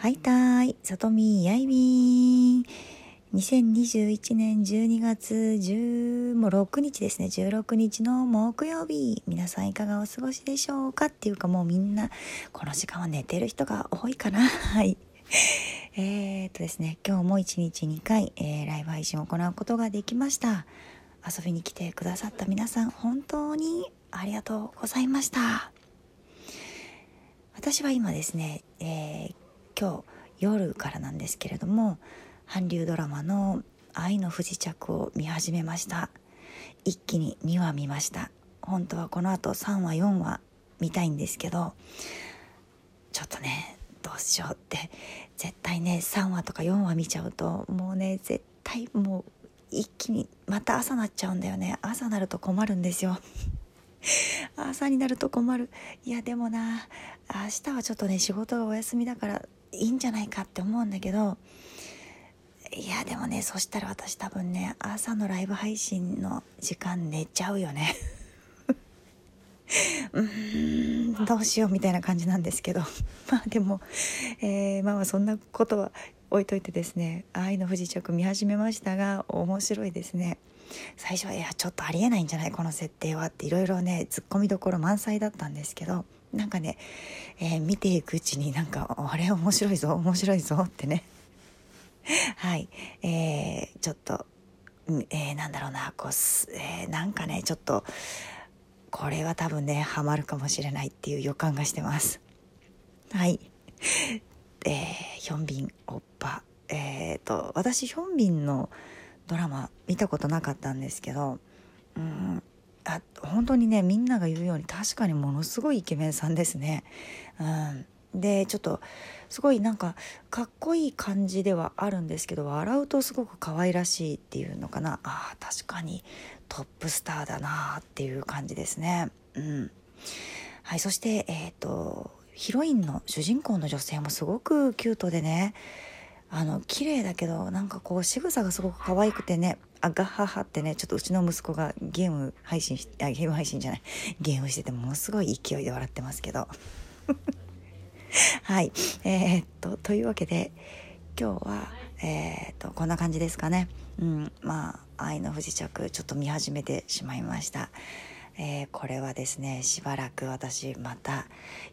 はいたーい、さとみやいびん。2021年12月10もう6日ですね。16日の木曜日。皆さんいかがお過ごしでしょうかっていうかもうみんなこの時間は寝てる人が多いかな。はい。えー、っとですね今日も1日2回、えー、ライブ配信を行うことができました。遊びに来てくださった皆さん本当にありがとうございました。私は今ですね、えー、今日夜からなんですけれども韓流ドラマの「愛の不時着」を見始めました。一気に2話見ました。本当はこのあと3話4話見たいんですけどちょっとねどうしようって絶対ね3話とか4話見ちゃうともうね絶対もう一気にまた朝なっちゃうんだよね。朝なると困るんですよ。朝になると困る。いやでもな明日はちょっとね仕事がお休みだからいいんじゃないかって思うんだけどいやでもねそしたら私多分ね朝のライブ配信の時間寝ちゃうよね。うーんどうしようみたいな感じなんですけど。まあでも、えー、まあそんなことは置いといてですね「愛の不時着」見始めましたが面白いですね。最初はいやちょっとありえないんじゃないこの設定はっていろいろねツッコミどころ満載だったんですけどなんかね、えー、見ていくうちになんかあれ面白いぞ面白いぞってね はい、えー、ちょっと、えー、なんだろうな、こう、えー、なんかね、ちょっと、これは多分ね、ハマるかもしれないっていう予感がしてます。はい。えー、ヒョンビンおっぱ。えっ、ー、と、私、ヒョンビンのドラマ見たことなかったんですけど、うん、あ本当にねみんなが言うように確かにものすごいイケメンさんですね。うん、でちょっとすごいなんかかっこいい感じではあるんですけど笑うとすごく可愛らしいっていうのかなあ確かにトップスターだなっていう感じですね。うんはい、そしてえっ、ー、とヒロインの主人公の女性もすごくキュートでねあの綺麗だけどなんかこう仕草がすごく可愛くてねあガッハハってねちょっとうちの息子がゲーム配信しあゲーム配信じゃないゲームしててものすごい勢いで笑ってますけど はい。えー、っと、というわけで、今日は、えー、っと、こんな感じですかね。うん、まあ、愛の不時着、ちょっと見始めてしまいました。えー、これはですね、しばらく私、また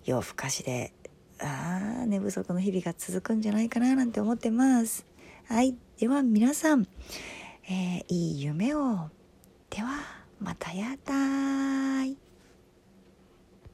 夜更かしで、ああ、寝不足の日々が続くんじゃないかな、なんて思ってます。はい。では、皆さん、えー、いい夢を。では、またやだーい。